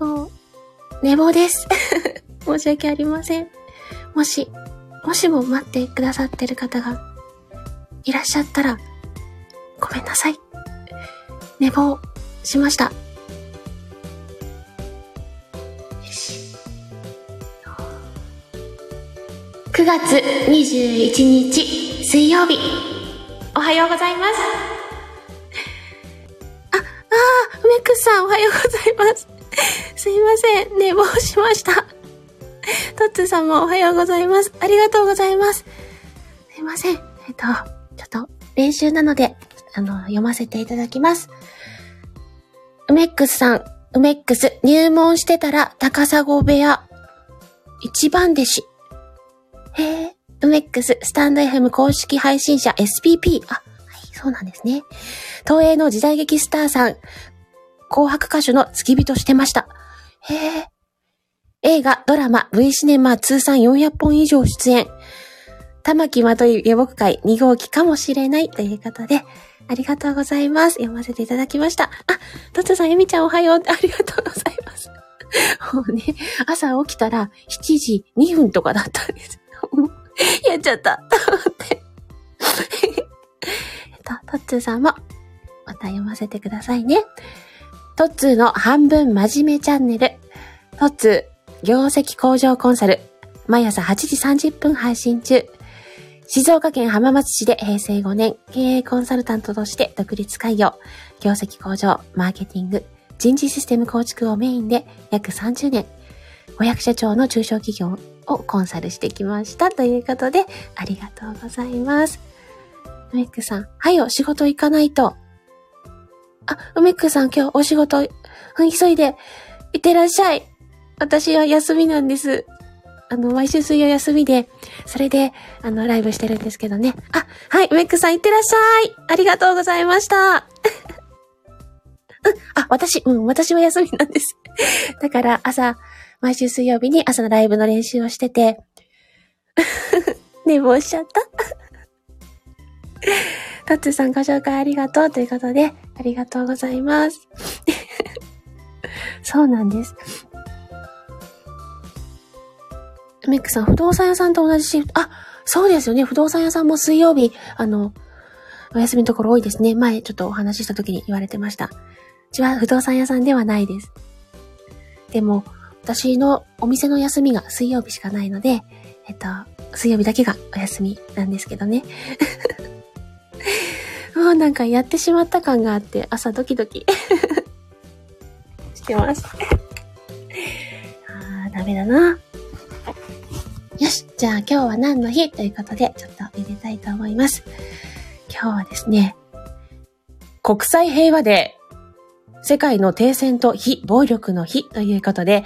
坊、寝坊です。申し訳ありません。もし、もしも待ってくださってる方がいらっしゃったら、ごめんなさい。寝坊しました。よし。9月21日水曜日。おはようございます。あ、あー、梅くさんおはようございます。すいません。寝坊しました。トッツーさんもおはようございます。ありがとうございます。すいません。えっと、ちょっと練習なので、あの、読ませていただきます。梅ックスさん、梅ックス、入門してたら高砂部屋、一番弟子。へえ、梅ックス、スタンド FM 公式配信者 SPP。あ、はい、そうなんですね。東映の時代劇スターさん、紅白歌手の付き人してました。へえ。映画、ドラマ、V シネマ通算400本以上出演。玉木まとい下僕会2号機かもしれないということで、ありがとうございます。読ませていただきました。あ、トツさん、ゆみちゃんおはよう。ありがとうございます。もうね、朝起きたら7時2分とかだったんです。やっちゃった。と思って。えっと、トッツーさんも、また読ませてくださいね。トッツーの半分真面目チャンネル。トッツー、業績向上コンサル。毎朝8時30分配信中。静岡県浜松市で平成5年、経営コンサルタントとして独立開業。業績向上、マーケティング、人事システム構築をメインで約30年。500社長の中小企業をコンサルしてきました。ということで、ありがとうございます。梅ックさん、はいよ、仕事行かないと。あ、梅ックさん今日お仕事、うん急いで、いってらっしゃい。私は休みなんです。あの、毎週水曜休みで、それで、あの、ライブしてるんですけどね。あ、はい、梅ックさんいってらっしゃい。ありがとうございました。うん、あ、私、うん、私は休みなんです。だから、朝、毎週水曜日に朝のライブの練習をしてて、寝坊しちゃった。タッツさんご紹介ありがとうということで、ありがとうございます。そうなんです。メックさん、不動産屋さんと同じシフト、あ、そうですよね。不動産屋さんも水曜日、あの、お休みのところ多いですね。前ちょっとお話しした時に言われてました。うちは不動産屋さんではないです。でも、私のお店の休みが水曜日しかないので、えっと、水曜日だけがお休みなんですけどね。もうなんかやってしまった感があって、朝ドキドキしてます。あー、ダメだな。よし、じゃあ今日は何の日？ということで、ちょっと入れたいと思います。今日はですね、国際平和デー。世界の停戦と非暴力の日ということで、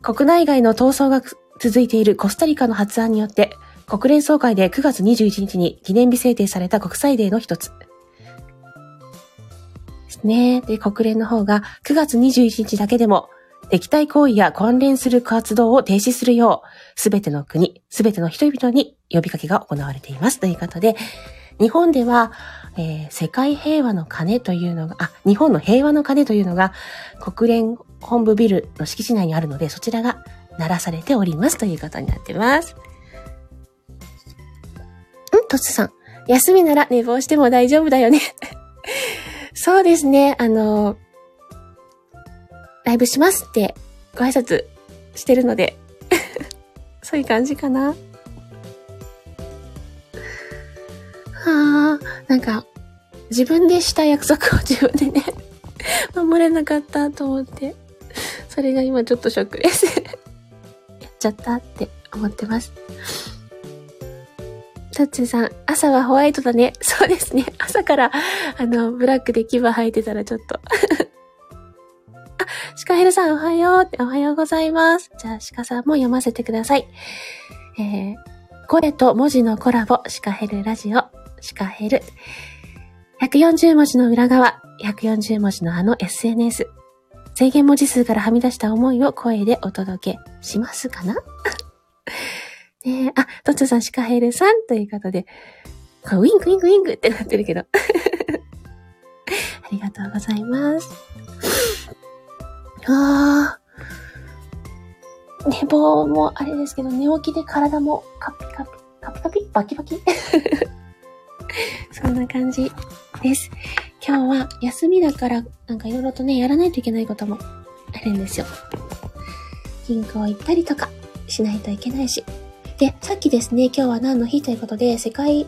国内外の闘争が続いているコスタリカの発案によって、国連総会で9月21日に記念日制定された国際デーの一つ。ですね。で、国連の方が9月21日だけでも、敵対行為や関連する活動を停止するよう、すべての国、すべての人々に呼びかけが行われています。ということで、日本では、えー世界平和の鐘というのが、あ、日本の平和の鐘というのが、国連本部ビルの敷地内にあるので、そちらが鳴らされておりますということになってます。んとつさん。休みなら寝坊しても大丈夫だよね。そうですね。あの、ライブしますってご挨拶してるので、そういう感じかな。はあ、なんか、自分でした約束を 自分でね、守れなかったと思って、それが今ちょっとショックです。やっちゃったって思ってます。タッツーさん、朝はホワイトだね。そうですね。朝から、あの、ブラックで牙生えてたらちょっと。あ、シカヘルさんおはようっておはようございます。じゃあ、シカさんも読ませてください。えー、声と文字のコラボ、シカヘルラジオ、シカヘル。140文字の裏側、140文字のあの SNS。制限文字数からはみ出した思いを声でお届けしますかな？ねえ、あ、トッツーさん、シカヘルさんということで、ウィンクウィンクウィンクってなってるけど。ありがとうございます。あー、寝坊もあれですけど、寝起きで体もカピカピ、カピカピバキバキ そんな感じです。今日は休みだから、なんかいろいろとね、やらないといけないこともあるんですよ。銀行行ったりとかしないといけないし。で、さっきですね、今日は何の日ということで、世界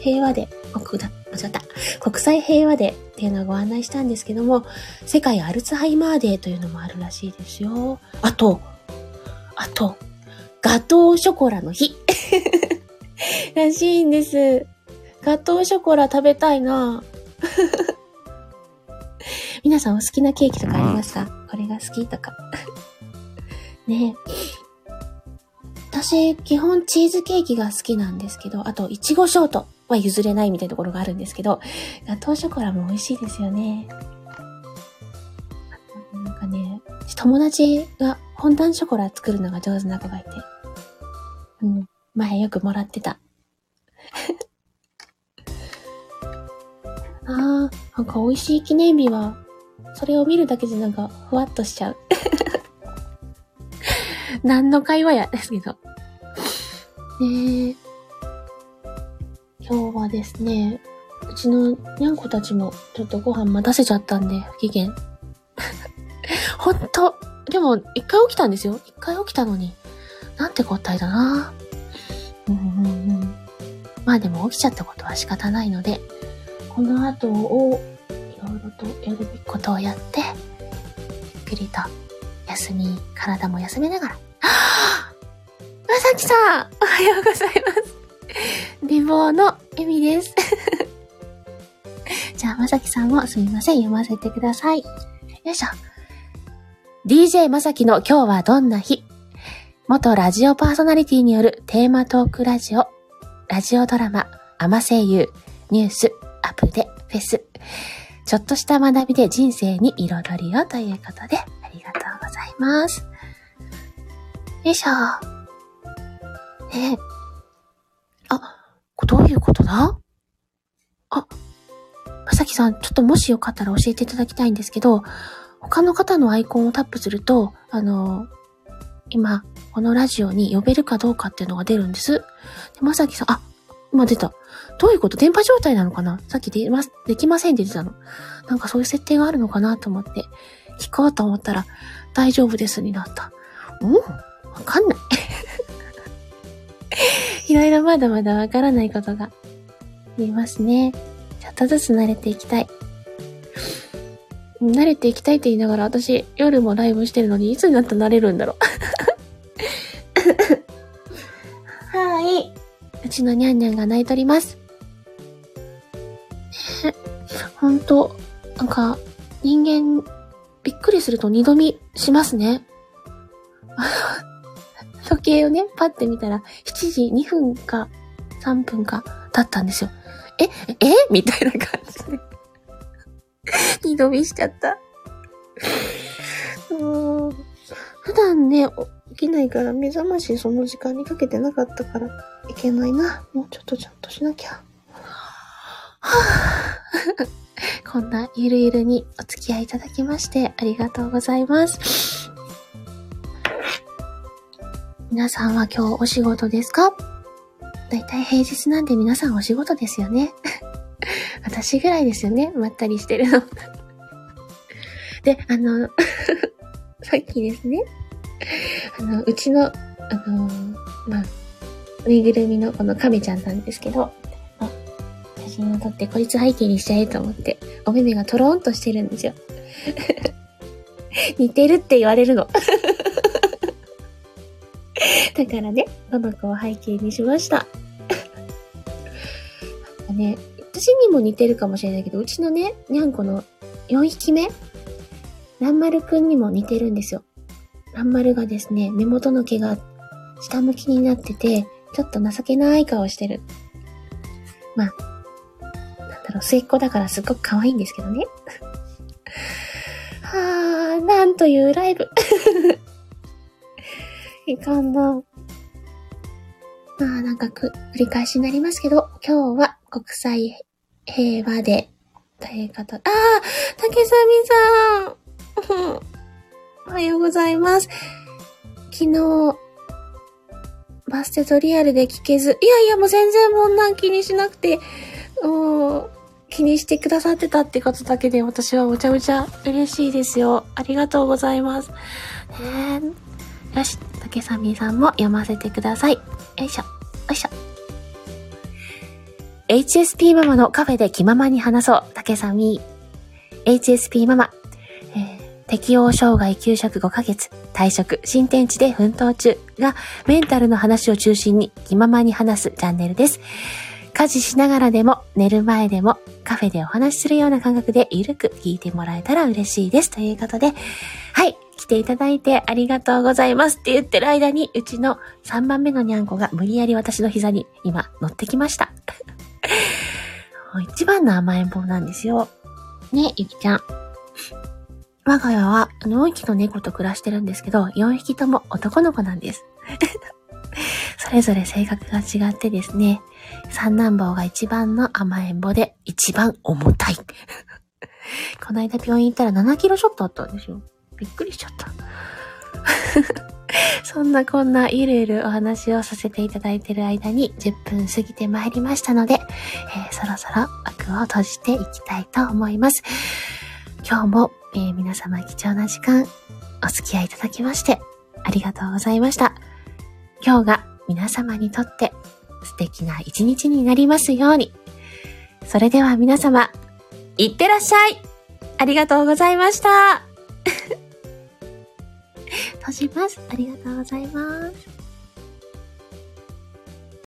平和で、国だ、間違った。国際平和デーっていうのをご案内したんですけども、世界アルツハイマーデーというのもあるらしいですよ。あと、あと、ガトーショコラの日。らしいんです。ガトーショコラ食べたいな 皆さんお好きなケーキとかありますか？これが好きとか。ねえ私、基本チーズケーキが好きなんですけど、あと、いちごショートは譲れないみたいなところがあるんですけど、ガトーショコラも美味しいですよね。なんかね、友達がフォンダンショコラ作るのが上手な子がいて、うん、前よくもらってた。あー、なんか美味しい記念日は、それを見るだけでなんかふわっとしちゃう。何の会話やですけど。ね今日はですね、うちのにゃんこたちもちょっとご飯待たせちゃったんで、不機嫌。ほんと、でも一回起きたんですよ。一回起きたのに。なんて答えだな。うんうんうん。まあでも起きちゃったことは仕方ないので、この後をいろいろとやるべきことをやって、ゆっくりと休み、体も休めながら。さきさんおはようございます。美貌のエミです。じゃあ、まさきさんもすみません。読ませてください。よいしょ。DJ まさきの今日はどんな日？元ラジオパーソナリティによるテーマトークラジオ、ラジオドラマ、アマ声優、ニュース、アプデ、フェス。ちょっとした学びで人生に彩りをということで、ありがとうございます。よいしょ。ねあ、どういうことだ？あ、まさきさん、ちょっともしよかったら教えていただきたいんですけど、他の方のアイコンをタップすると、あの、今、このラジオに呼べるかどうかっていうのが出るんです。で、まさきさん、あ、今出た。どういうこと？電波状態なのかな？さっきでま、できませんって出たの。なんかそういう設定があるのかなと思って、聞こうと思ったら、大丈夫ですになった。うんわかんない。いろいろまだまだわからないことがありますね。ちょっとずつ慣れていきたい。慣れていきたいって言いながら私夜もライブしてるのにいつになったら慣れるんだろう はい。うちのニャンニャンが泣いとります。ほんと、なんか、人間、びっくりすると二度見しますね。時計をね、パッて見たら、7時2分か3分かだったんですよ。え、え？みたいな感じで。二度見しちゃった。普段ね、起きないから目覚ましその時間にかけてなかったからいけないな。もうちょっとちゃんとしなきゃ。は ぁこんなゆるゆるにお付き合いいただきましてありがとうございます。皆さんは今日お仕事ですか？だいたい平日なんで皆さんお仕事ですよね。私ぐらいですよね。まったりしてるの。で、あの さっきですね、あの、うちの、あのまあ、ぬいぐるみのこの亀ちゃんなんですけど、写真を撮ってこいつ背景にしちゃえと思って、お目目がトローンとしてるんですよ。似てるって言われるの。だからね、この子を背景にしました。ね、私にも似てるかもしれないけど、うちのね、にゃんこの4匹目、ランマルくんにも似てるんですよ。ランマルがですね、目元の毛が下向きになってて、ちょっと情けない顔してる。まあ、なんだろう、末っ子だからすっごく可愛いんですけどね。はあ、なんというライブ。いかんな。まあなんかく、繰り返しになりますけど、今日は国際平和で、ということああ竹サミさん おはようございます。昨日、バステとリアルで聞けず、いやいやもう全然もんなん気にしなくて、もう、気にしてくださってたってことだけで私はむちゃむちゃ嬉しいですよ。ありがとうございます。ねよし、竹さみさんも読ませてください。よいしょ、よいしょ。HSP ママのカフェで気ままに話そう。竹さみ。HSP ママ。えー、適応障害休職5ヶ月、退職、新天地で奮闘中がメンタルの話を中心に気ままに話すチャンネルです。家事しながらでも、寝る前でも、カフェでお話しするような感覚でゆるく聞いてもらえたら嬉しいです。ということで、はい、ていただいてありがとうございますって言ってる間に、うちの3番目のにゃんこが無理やり私の膝に今乗ってきました。一番の甘えん坊なんですよ。ね、ゆきちゃん。我が家は4匹の猫と暮らしてるんですけど、4匹とも男の子なんです。それぞれ性格が違ってですね、三男坊が一番の甘えん坊で一番重たい。この間病院行ったら7キロショットあったんですよ。びっくりしちゃった。そんなこんなゆるゆるお話をさせていただいている間に10分過ぎてまいりましたので、えー、そろそろ枠を閉じていきたいと思います。今日も、えー、皆様貴重な時間お付き合いいただきましてありがとうございました。今日が皆様にとって素敵な一日になりますように。それでは皆様、いってらっしゃいありがとうございましたします。ありがとうございます。